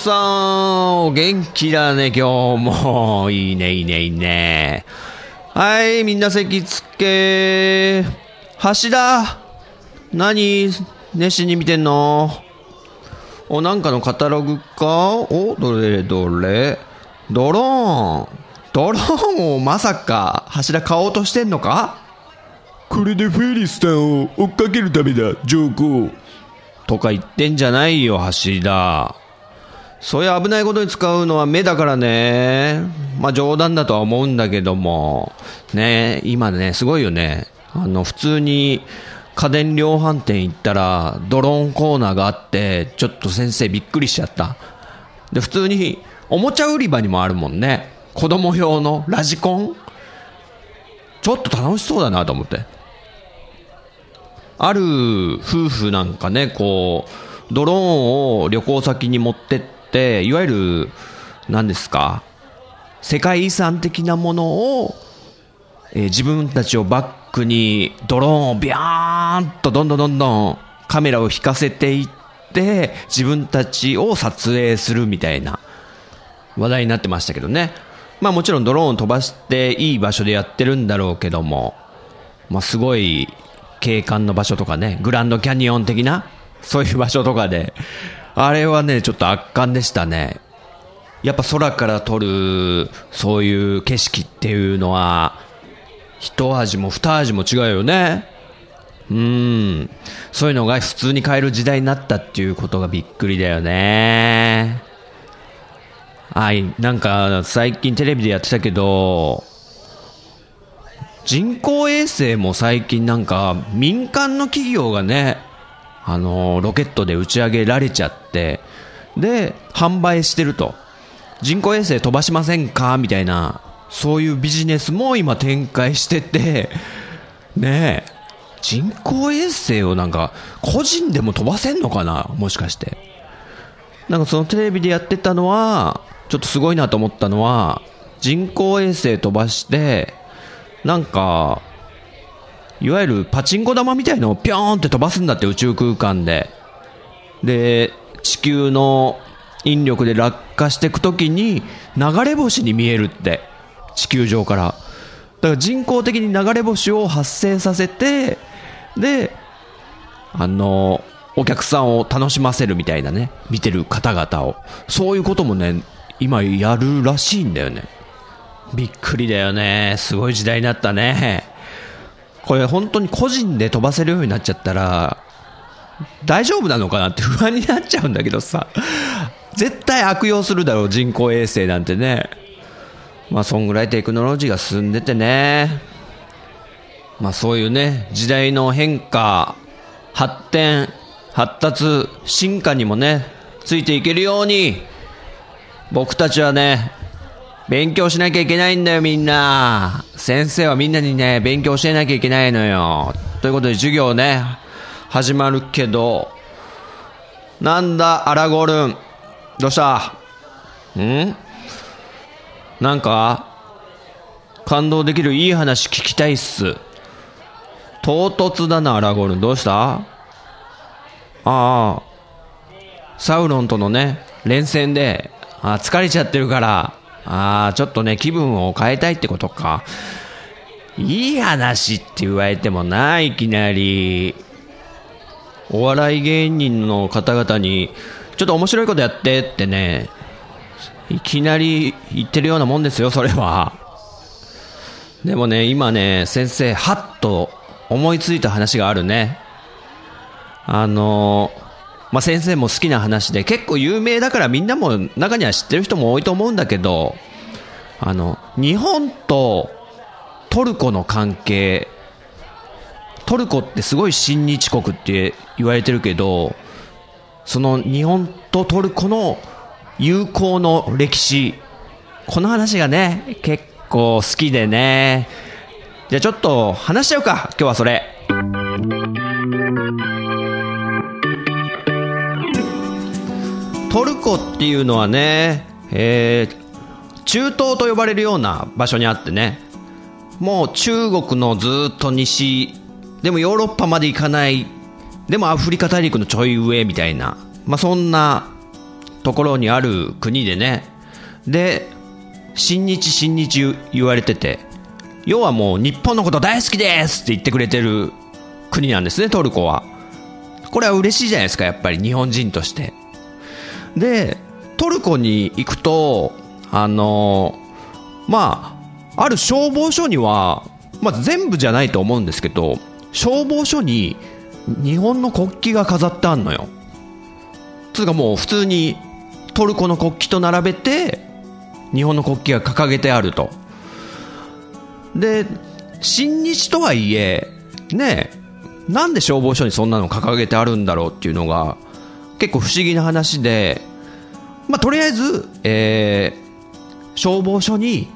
さん。お元気だね、今日も。いいね、いいね、いいね。はい、みんな席つけ。橋田。何熱心に見てんの？お、なんかのカタログか？お、どれどれ？ドローン。ドローンをまさか、橋田買おうとしてんのか？これでフェリスさんを追っかけるためだ、上皇。とか言ってんじゃないよ、橋田。そういう危ないことに使うのは目だからね。まあ冗談だとは思うんだけども。ね今ね、すごいよね。あの、普通に家電量販店行ったら、ドローンコーナーがあって、ちょっと先生びっくりしちゃった。で、普通に、おもちゃ売り場にもあるもんね。子供用のラジコンちょっと楽しそうだなと思って。ある夫婦なんかね、こう、ドローンを旅行先に持ってって、いわゆる、何ですか、世界遺産的なものを、えー自分たちをバックにドローンをビャーンとどんどんどんどんカメラを引かせていって、自分たちを撮影するみたいな話題になってましたけどね。まあもちろんドローンを飛ばしていい場所でやってるんだろうけども、まあすごい景観の場所とかね、グランドキャニオン的な、そういう場所とかで、あれはね、ちょっと圧巻でしたね。やっぱ空から撮る、そういう景色っていうのは、一味も二味も違うよね。うん。そういうのが普通に買える時代になったっていうことがびっくりだよね。はい、なんか最近テレビでやってたけど、人工衛星も最近なんか民間の企業がね、あの、ロケットで打ち上げられちゃって、で、販売してると。人工衛星飛ばしませんか？みたいな、そういうビジネスも今展開してて、ねえ、人工衛星をなんか個人でも飛ばせんのかな？もしかして。なんかそのテレビでやってたのは、ちょっとすごいなと思ったのは、人工衛星飛ばして、なんか、いわゆるパチンコ玉みたいのをピョーンって飛ばすんだって宇宙空間で。で、地球の引力で落下していくときに流れ星に見えるって。地球上から。だから人工的に流れ星を発生させて、で、あの、お客さんを楽しませるみたいなね。見てる方々を。そういうこともね、今やるらしいんだよね。びっくりだよね。すごい時代になったね。これ本当に個人で飛ばせるようになっちゃったら、大丈夫なのかなって不安になっちゃうんだけどさ。絶対悪用するだろう、人工衛星なんてね。まあ、そんぐらいテクノロジーが進んでてね。まあ、そういうね、時代の変化、発展、発達、進化にもね、ついていけるように、僕たちはね、勉強しなきゃいけないんだよ、みんな。先生はみんなにね、勉強教えなきゃいけないのよ。ということで授業ね、始まるけど、なんだ、アラゴルン。どうした？ん？なんか、感動できるいい話聞きたいっす。唐突だな、アラゴルン。どうした？ああ、サウロンとのね、連戦で、あ疲れちゃってるから、ああ、ちょっとね、気分を変えたいってことか。いい話って言われてもな、いきなり。お笑い芸人の方々に、ちょっと面白いことやってってね、いきなり言ってるようなもんですよ、それは。でもね、今ね、先生、はっと思いついた話があるね。あの、まあ、先生も好きな話で結構有名だからみんなも中には知ってる人も多いと思うんだけどあの日本とトルコの関係トルコってすごい親日国って言われてるけどその日本とトルコの友好の歴史この話がね結構好きでね。じゃあちょっと話しちゃうか今日はそれ。トルコっていうのはね、えー、中東と呼ばれるような場所にあってねもう中国のずっと西でもヨーロッパまで行かないでもアフリカ大陸のちょい上みたいな、まあ、そんなところにある国でねで親日親日言われてて要はもう日本のこと大好きですって言ってくれてる国なんですねトルコは。これは嬉しいじゃないですかやっぱり日本人として。でトルコに行くとあのまあある消防署には、まあ、全部じゃないと思うんですけど消防署に日本の国旗が飾ってあんのよ。つうかもう普通にトルコの国旗と並べて日本の国旗が掲げてあると。で親日とはいえねなんで消防署にそんなの掲げてあるんだろうっていうのが結構不思議な話で、まあ、とりあえず、えー、消防署に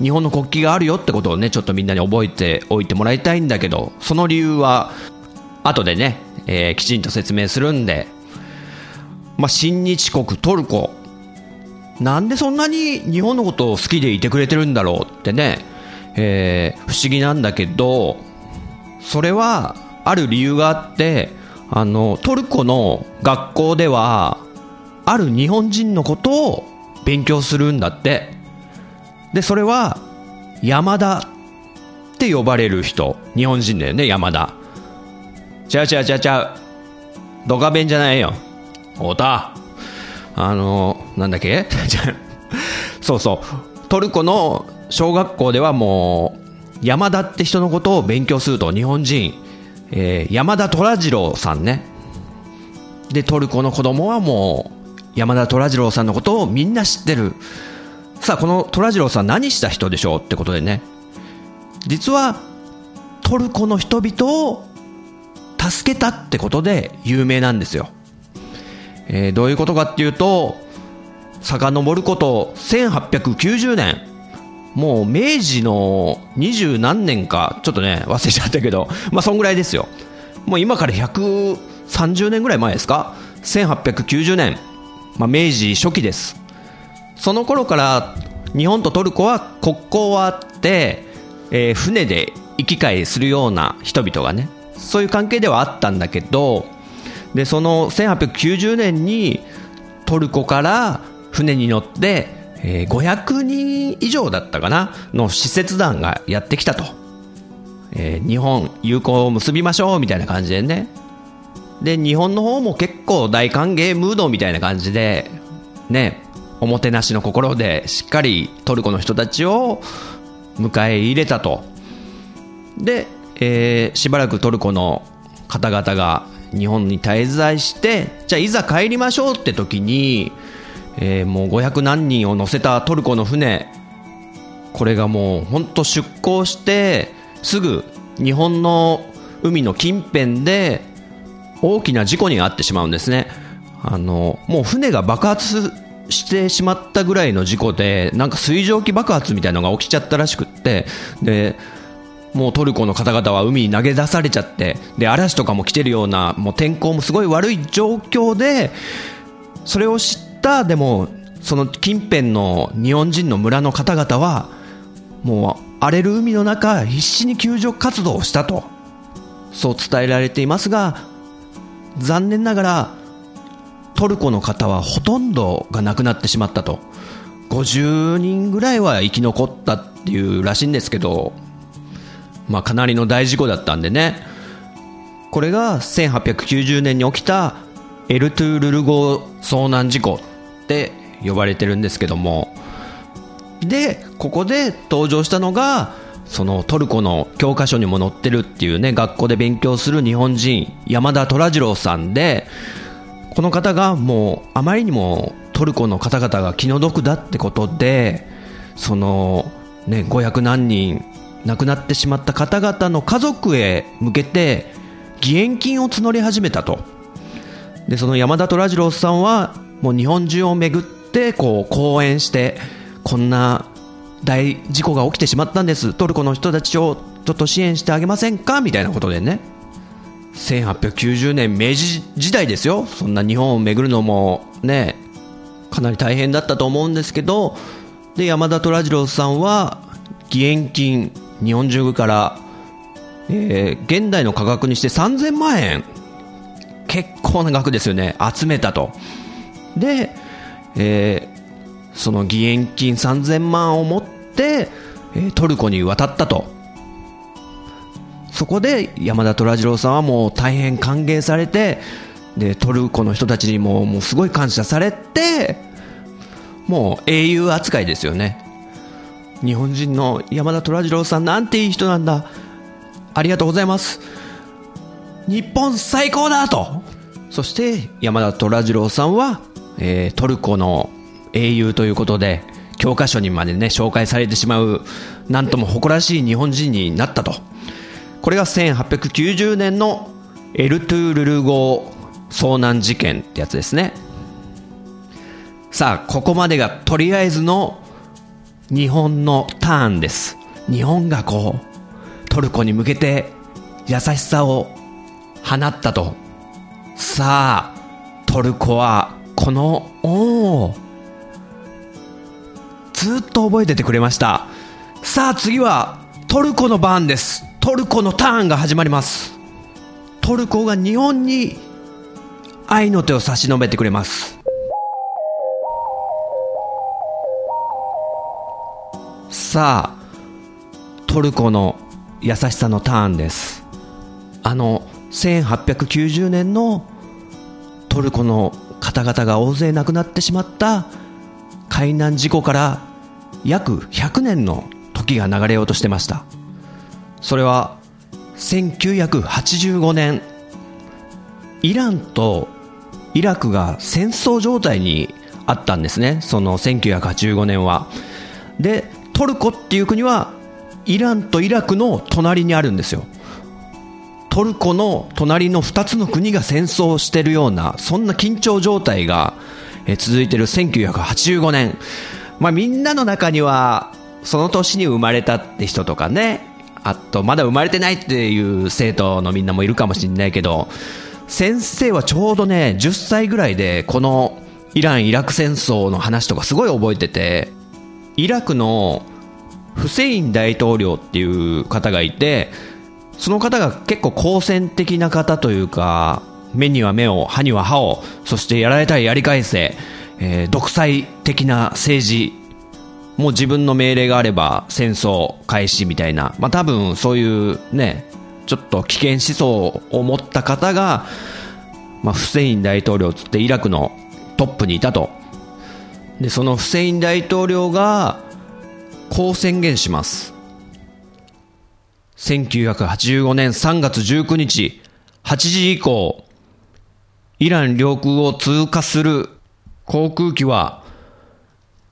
日本の国旗があるよってことをね、ちょっとみんなに覚えておいてもらいたいんだけど、その理由は、後でね、えー、きちんと説明するんで、まあ、親日国トルコ、なんでそんなに日本のことを好きでいてくれてるんだろうってね、えー、不思議なんだけど、それは、ある理由があって、あの、トルコの学校では、ある日本人のことを勉強するんだって。で、それは、山田って呼ばれる人。日本人だよね、山田。ちゃうちゃうちゃうちゃう。ドカ弁じゃないよ。おた。あの、なんだっけ？そうそう。トルコの小学校ではもう、山田って人のことを勉強すると、日本人。えー、山田虎次郎さんね。で、トルコの子供はもう、山田虎次郎さんのことをみんな知ってる。さあ、この虎次郎さん何した人でしょうってことでね。実は、トルコの人々を助けたってことで有名なんですよ。えー、どういうことかっていうと、遡ること1890年、もう明治の二十何年か、ちょっとね、忘れちゃったけど、まあそんぐらいですよ。もう今から130年ぐらい前ですか ?1890 年、まあ明治初期です。その頃から日本とトルコは国交はあって、えー、船で行き来するような人々がね、そういう関係ではあったんだけど、で、その1890年にトルコから船に乗って、えー、500人以上だったかな？の使節団がやってきたと。えー、日本友好を結びましょうみたいな感じでね。で、日本の方も結構大歓迎ムードみたいな感じで、ね、おもてなしの心でしっかりトルコの人たちを迎え入れたと。で、えー、しばらくトルコの方々が日本に滞在して、じゃあいざ帰りましょうって時に、えー、もう500何人を乗せたトルコの船、これがもう本当出港してすぐ日本の海の近辺で大きな事故に遭ってしまうんですね。あの、もう船が爆発してしまったぐらいの事故で、なんか水蒸気爆発みたいなのが起きちゃったらしくって、で、もうトルコの方々は海に投げ出されちゃって、で、嵐とかも来てるような、もう天候もすごい悪い状況で、それを知ってた、でも、その近辺の日本人の村の方々は、もう荒れる海の中、必死に救助活動をしたと、そう伝えられていますが、残念ながら、トルコの方はほとんどが亡くなってしまったと。50人ぐらいは生き残ったっていうらしいんですけど、まあかなりの大事故だったんでね。これが1890年に起きたエルトゥールル号遭難事故って呼ばれてるんですけども。で、ここで登場したのが、そのトルコの教科書にも載ってるっていうね、学校で勉強する日本人、山田虎次郎さんで、この方がもうあまりにもトルコの方々が気の毒だってことでそのね500何人亡くなってしまった方々の家族へ向けて義援金を募り始めたとでその山田虎次郎さんはもう日本中を巡ってこう講演してこんな大事故が起きてしまったんです。トルコの人たちをちょっと支援してあげませんか？みたいなことでね。1890年明治時代ですよ。そんな日本を巡るのもねかなり大変だったと思うんですけどで山田虎次郎さんは義援金日本中から、えー現代の価格にして3000万円。結構な額ですよね。集めたと。で、えーその義援金3000万を持って、えトルコに渡ったと。そこで山田虎次郎さんはもう大変歓迎されてでトルコの人たちにももうすごい感謝されてもう英雄扱いですよね。日本人の山田虎次郎さんなんていい人なんだ。ありがとうございます。日本最高だと。そして山田虎次郎さんは、えートルコの英雄ということで教科書にまでね紹介されてしまうなんとも誇らしい日本人になったと。これが1890年のエルトゥールル号遭難事件ってやつですね。さあここまでがとりあえずの日本のターンです。日本がこうトルコに向けて優しさを放ったと。さあトルコはこの恩をずっと覚えててくれました。さあ次はトルコの番です。トルコのターンが始まります。トルコが日本に愛の手を差し伸べてくれます。さあトルコの優しさのターンです。あの1890年のトルコの方々が大勢亡くなってしまった海難事故から約100年の時が流れようとしてました。それは1985年イランとイラクが戦争状態にあったんですね。その1985年は。でトルコっていう国はイランとイラクの隣にあるんですよ。トルコの隣の2つの国が戦争をしてるようなそんな緊張状態がえ続いてる1985年、まあ、みんなの中にはその年に生まれたって人とかねあとまだ生まれてないっていう生徒のみんなもいるかもしれないけど先生はちょうどね10歳ぐらいでこのイラン・イラク戦争の話とかすごい覚えててイラクのフセイン大統領っていう方がいてその方が結構好戦的な方というか目には目を歯には歯をそしてやられたらやり返せ、えー独裁的な政治もう自分の命令があれば戦争開始みたいな、まあ、多分そういうねちょっと危険思想を持った方が、まあ、フセイン大統領つってイラクのトップにいたと。でそのフセイン大統領がこう宣言します。1985年3月19日8時以降イラン領空を通過する航空機は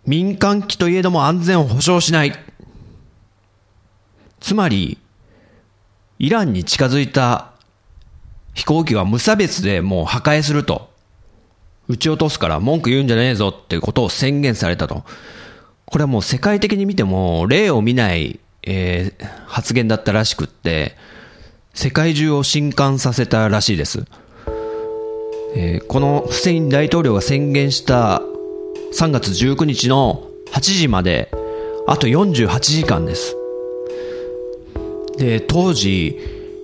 民間機といえども安全を保障しない。つまりイランに近づいた飛行機は無差別でもう破壊すると。撃ち落とすから文句言うんじゃねえぞってことを宣言されたと。これはもう世界的に見ても例を見ない、えー発言だったらしくって世界中を震撼させたらしいです、えーこのフセイン大統領が宣言した3月19日の8時まであと48時間です。で当時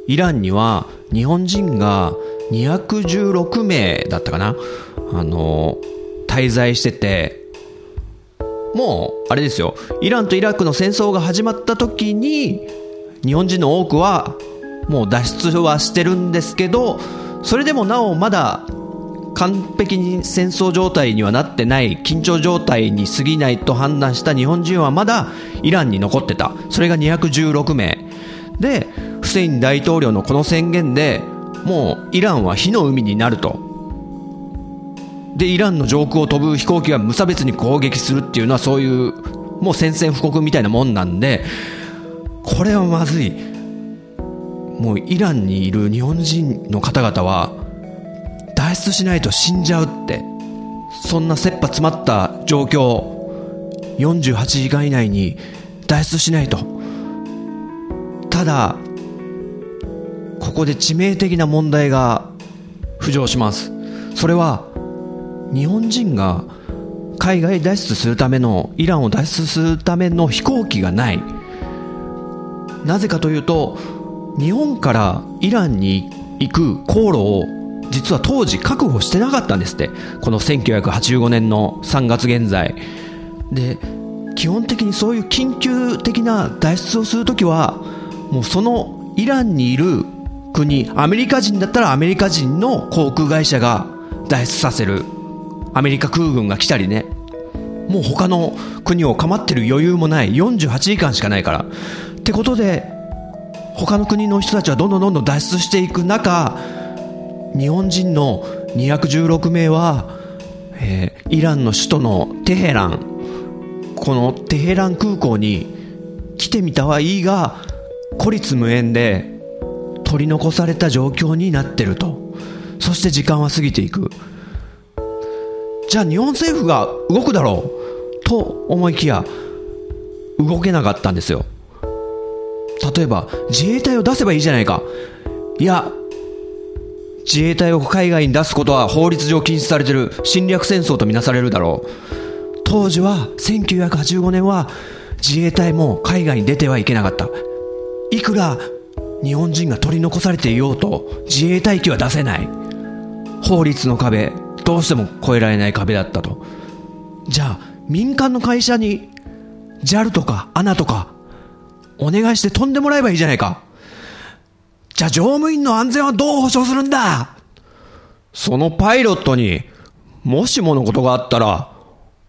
イランには日本人が216名だったかなあの滞在しててもうあれですよ。イランとイラクの戦争が始まった時に日本人の多くはもう脱出はしてるんですけどそれでもなおまだ完璧に戦争状態にはなってない緊張状態に過ぎないと判断した日本人はまだイランに残ってた。それが216名。でフセイン大統領のこの宣言でもうイランは火の海になると。でイランの上空を飛ぶ飛行機が無差別に攻撃するっていうのはそういうもう宣戦布告みたいなもんなんでこれはまずい。もうイランにいる日本人の方々は脱出しないと死んじゃうってそんな切羽詰まった状況48時間以内に脱出しないと。ただここで致命的な問題が浮上します。それは日本人が海外脱出するためのイランを脱出するための飛行機がない。なぜかというと日本からイランに行く航路を実は当時確保してなかったんですって。この1985年の3月現在。で基本的にそういう緊急的な脱出をするときはもうそのイランにいる国アメリカ人だったらアメリカ人の航空会社が脱出させる。アメリカ空軍が来たりね。もう他の国を構ってる余裕もない。48時間しかないから。ってことで他の国の人たちはどんどんどんどん脱出していく中日本人の216名は、えーイランの首都のテヘラン。このテヘラン空港に来てみたはいいが孤立無縁で取り残された状況になってると。そして時間は過ぎていく。じゃあ日本政府が動くだろうと思いきや動けなかったんですよ。例えば自衛隊を出せばいいじゃないか。いや自衛隊を海外に出すことは法律上禁止されてる侵略戦争とみなされるだろう。当時は1985年は自衛隊も海外に出てはいけなかった。いくら日本人が取り残されていようと自衛隊機は出せない。法律の壁。どうしても越えられない壁だったと。じゃあ民間の会社に JAL とか ANA とかお願いして飛んでもらえばいいじゃないか。じゃあ乗務員の安全はどう保証するんだ。そのパイロットにもしものことがあったら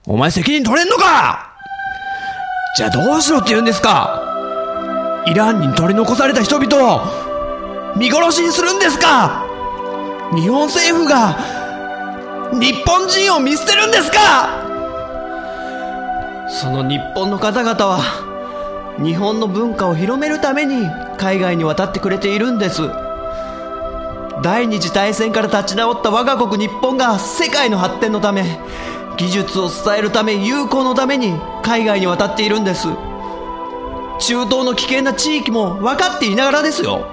お前責任取れんのか。じゃあどうしろって言うんですか。イランに取り残された人々を見殺しにするんですか。日本政府が日本人を見捨てるんですか？その日本の方々は日本の文化を広めるために海外に渡ってくれているんです。第二次大戦から立ち直った我が国日本が世界の発展のため技術を伝えるため友好のために海外に渡っているんです。中東の危険な地域も分かっていながらですよ。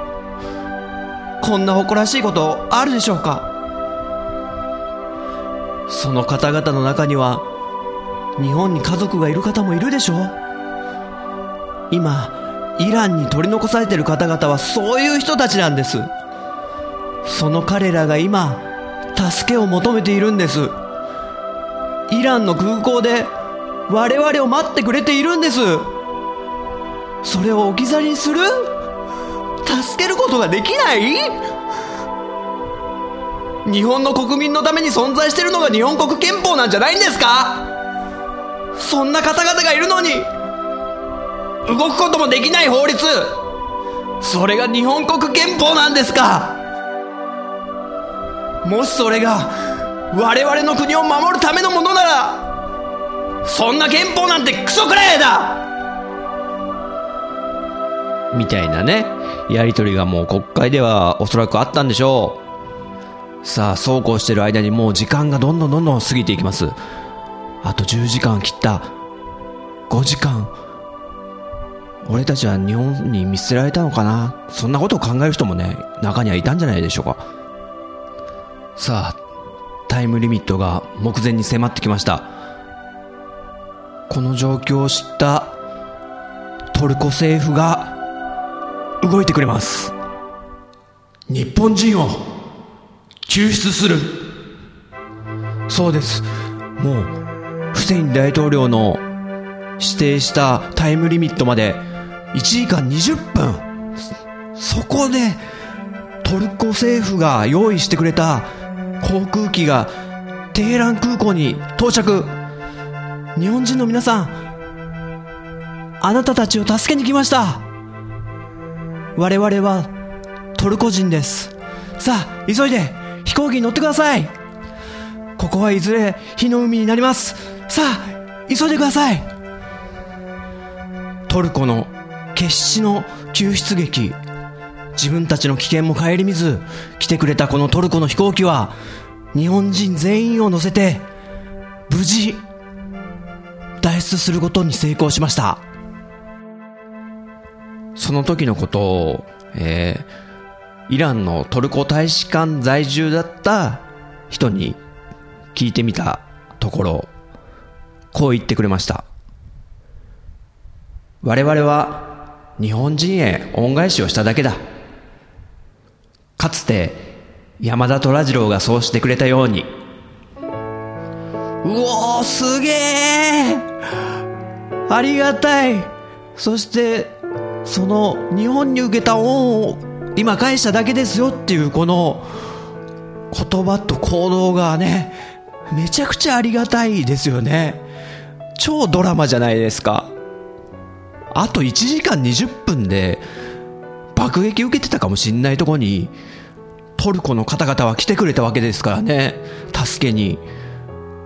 こんな誇らしいことあるでしょうか？その方々の中には日本に家族がいる方もいるでしょ今イランに取り残されている方々はそういう人たちなんです。その彼らが今助けを求めているんです。イランの空港で我々を待ってくれているんです。それを置き去りにする？助けることができない？日本の国民のために存在してるのが日本国憲法なんじゃないんですか？そんな方々がいるのに動くこともできない法律それが日本国憲法なんですか？もしそれが我々の国を守るためのものならそんな憲法なんてクソくらいだ！みたいなねやりとりがもう国会ではおそらくあったんでしょう。さあそうこうしてる間にもう時間がどんどんどんどん過ぎていきます。あと10時間切った。5時間。俺たちは日本に見捨てられたのかな？そんなことを考える人もね中にはいたんじゃないでしょうか。さあタイムリミットが目前に迫ってきました。この状況を知ったトルコ政府が動いてくれます。日本人を救出する。そうです。もうフセイン大統領の指定したタイムリミットまで1時間20分。そこでトルコ政府が用意してくれた航空機がテヘラン空港に到着。日本人の皆さんあなたたちを助けに来ました。我々はトルコ人です。さあ急いで飛行機に乗ってください。ここはいずれ火の海になります。さあ急いでください。トルコの決死の救出劇。自分たちの危険も顧みず来てくれたこのトルコの飛行機は日本人全員を乗せて無事脱出することに成功しました。その時のことを、えー、イランのトルコ大使館在住だった人に聞いてみたところこう言ってくれました。我々は日本人へ恩返しをしただけだ。かつて山田虎次郎がそうしてくれたように。うおーすげえありがたい。そしてその日本に受けた恩を今返しただけですよっていうこの言葉と行動がねめちゃくちゃありがたいですよね。超ドラマじゃないですか。あと1時間20分で爆撃受けてたかもしんないとこにトルコの方々は来てくれたわけですからね。助けに。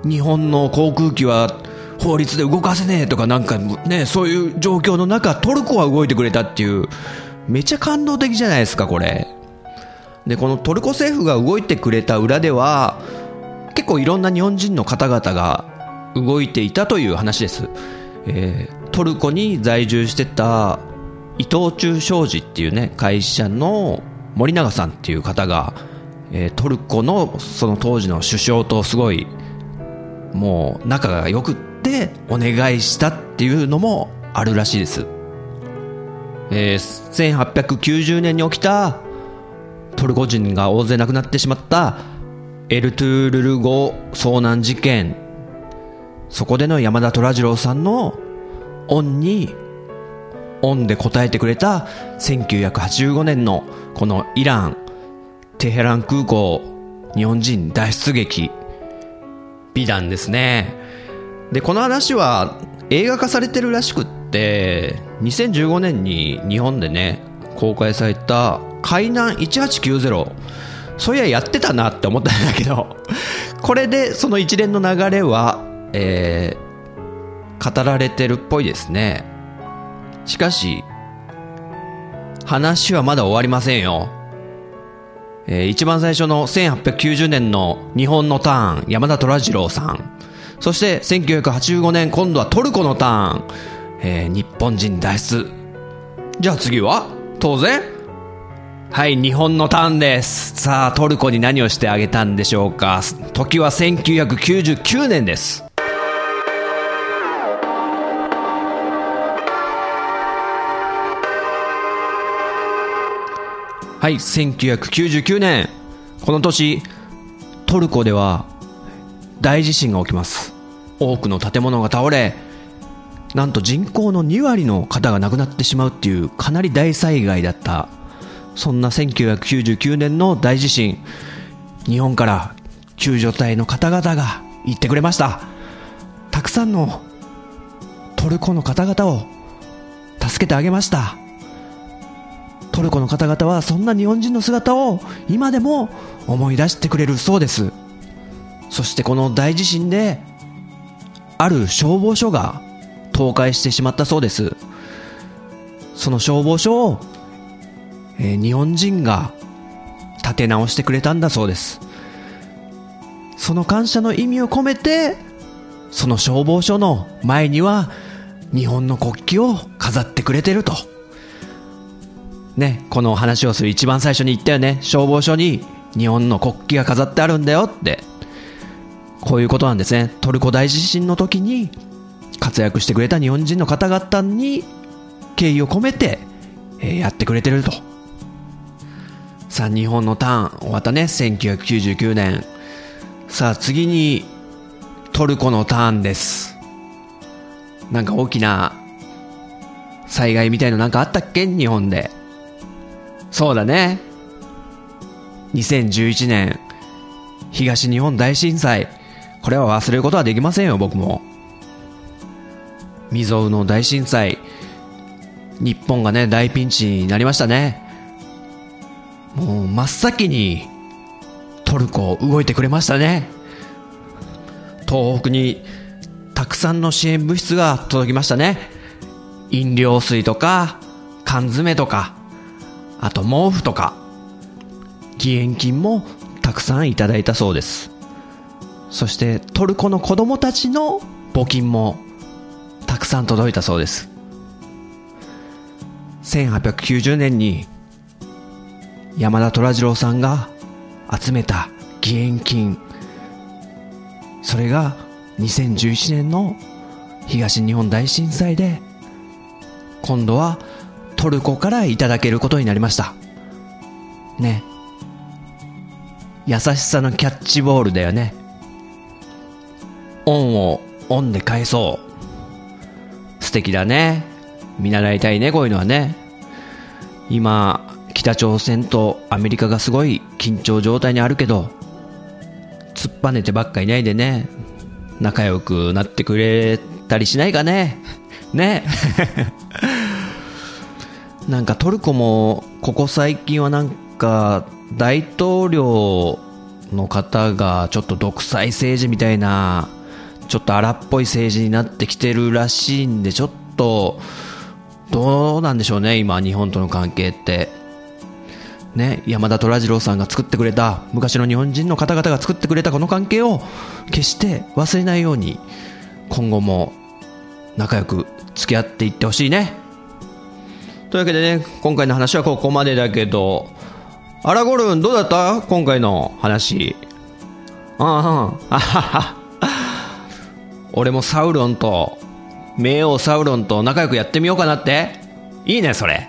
日本の航空機は法律で動かせねえとかなんかねそういう状況の中トルコは動いてくれたっていうめちゃ感動的じゃないですかこれでこのトルコ政府が動いてくれた裏では結構いろんな日本人の方々が動いていたという話です、えー、トルコに在住してた伊藤忠商事っていうね会社の森永さんっていう方が、えー、トルコのその当時の首相とすごいもう仲が良くってお願いしたっていうのもあるらしいです。えー、1890年に起きたトルコ人が大勢亡くなってしまったエルトゥールル号遭難事件そこでの山田虎次郎さんの恩に恩で答えてくれた1985年のこのイランテヘラン空港日本人脱出劇美談ですね。で、この話は映画化されてるらしくって、2015年に日本でね、公開された海南1890。そういややってたなって思ったんだけど、これでその一連の流れは、えー、語られてるっぽいですね。しかし、話はまだ終わりませんよ。えー、一番最初の1890年の日本のターン、山田虎次郎さん。そして1985年、今度はトルコのターン、えー、日本人脱出。じゃあ次は当然はい、日本のターンです。さあ、トルコに何をしてあげたんでしょうか。時は1999年です。はい、1999年。この年、トルコでは大地震が起きます。多くの建物が倒れ、なんと人口の2割の方が亡くなってしまうっていうかなり大災害だった。そんな1999年の大地震、日本から救助隊の方々が行ってくれました。たくさんのトルコの方々を助けてあげました。トルコの方々はそんな日本人の姿を今でも思い出してくれるそうですそしてこの大地震である消防署が倒壊してしまったそうですその消防署を、えー、日本人が立て直してくれたんだそうですその感謝の意味を込めてその消防署の前には日本の国旗を飾ってくれてるとね、この話をする一番最初に言ったよね。消防署に日本の国旗が飾ってあるんだよって。こういうことなんですね。トルコ大地震の時に活躍してくれた日本人の方々に敬意を込めて、えー、やってくれてると。さあ、日本のターン終わったね。1999年。さあ、次にトルコのターンです。なんか大きな災害みたいのなんかあったっけ？日本で。そうだね。2011年、東日本大震災。これは忘れることはできませんよ、僕も。未曾有の大震災。日本がね、大ピンチになりましたね。もう真っ先にトルコ動いてくれましたね。東北にたくさんの支援物質が届きましたね。飲料水とか、缶詰とか、あと毛布とか、義援金もたくさんいただいたそうです。そしてトルコの子供たちの募金もくさん届いたそうです。1890年に山田虎次郎さんが集めた義援金。それが2011年の東日本大震災で今度はトルコからいただけることになりました。ね。優しさのキャッチボールだよね。恩を恩で返そう。敵だね。見習いたいねこういうのはね。今北朝鮮とアメリカがすごい緊張状態にあるけど突っぱねてばっかいないでね。仲良くなってくれたりしないかね。ね。なんかトルコもここ最近はなんか大統領の方がちょっと独裁政治みたいなちょっと荒っぽい政治になってきてるらしいんでちょっとどうなんでしょうね今日本との関係って。ね山田虎次郎さんが作ってくれた昔の日本人の方々が作ってくれたこの関係を決して忘れないように今後も仲良く付き合っていってほしいね。というわけでね今回の話はここまでだけどアラゴルンどうだった？今回の話。あああはは。俺もサウロンと冥王サウロンと仲良くやってみようかなって。いいねそれ。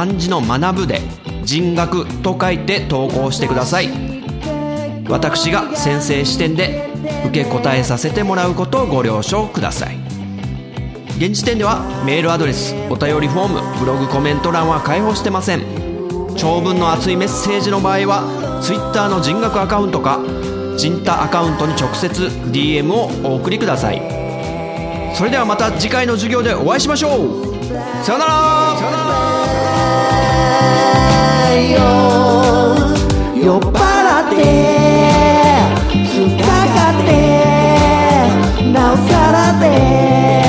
漢字の学ぶで人学と書いて投稿してください。私が先生視点で受け答えさせてもらうことをご了承ください。現時点ではメールアドレスお便りフォームブログコメント欄は開放してません。長文の熱いメッセージの場合は Twitter の人学アカウントか人太アカウントに直接 DM をお送りください。それではまた次回の授業でお会いしましょう。さよなら。なら酔っ払って突っかかってなおさらで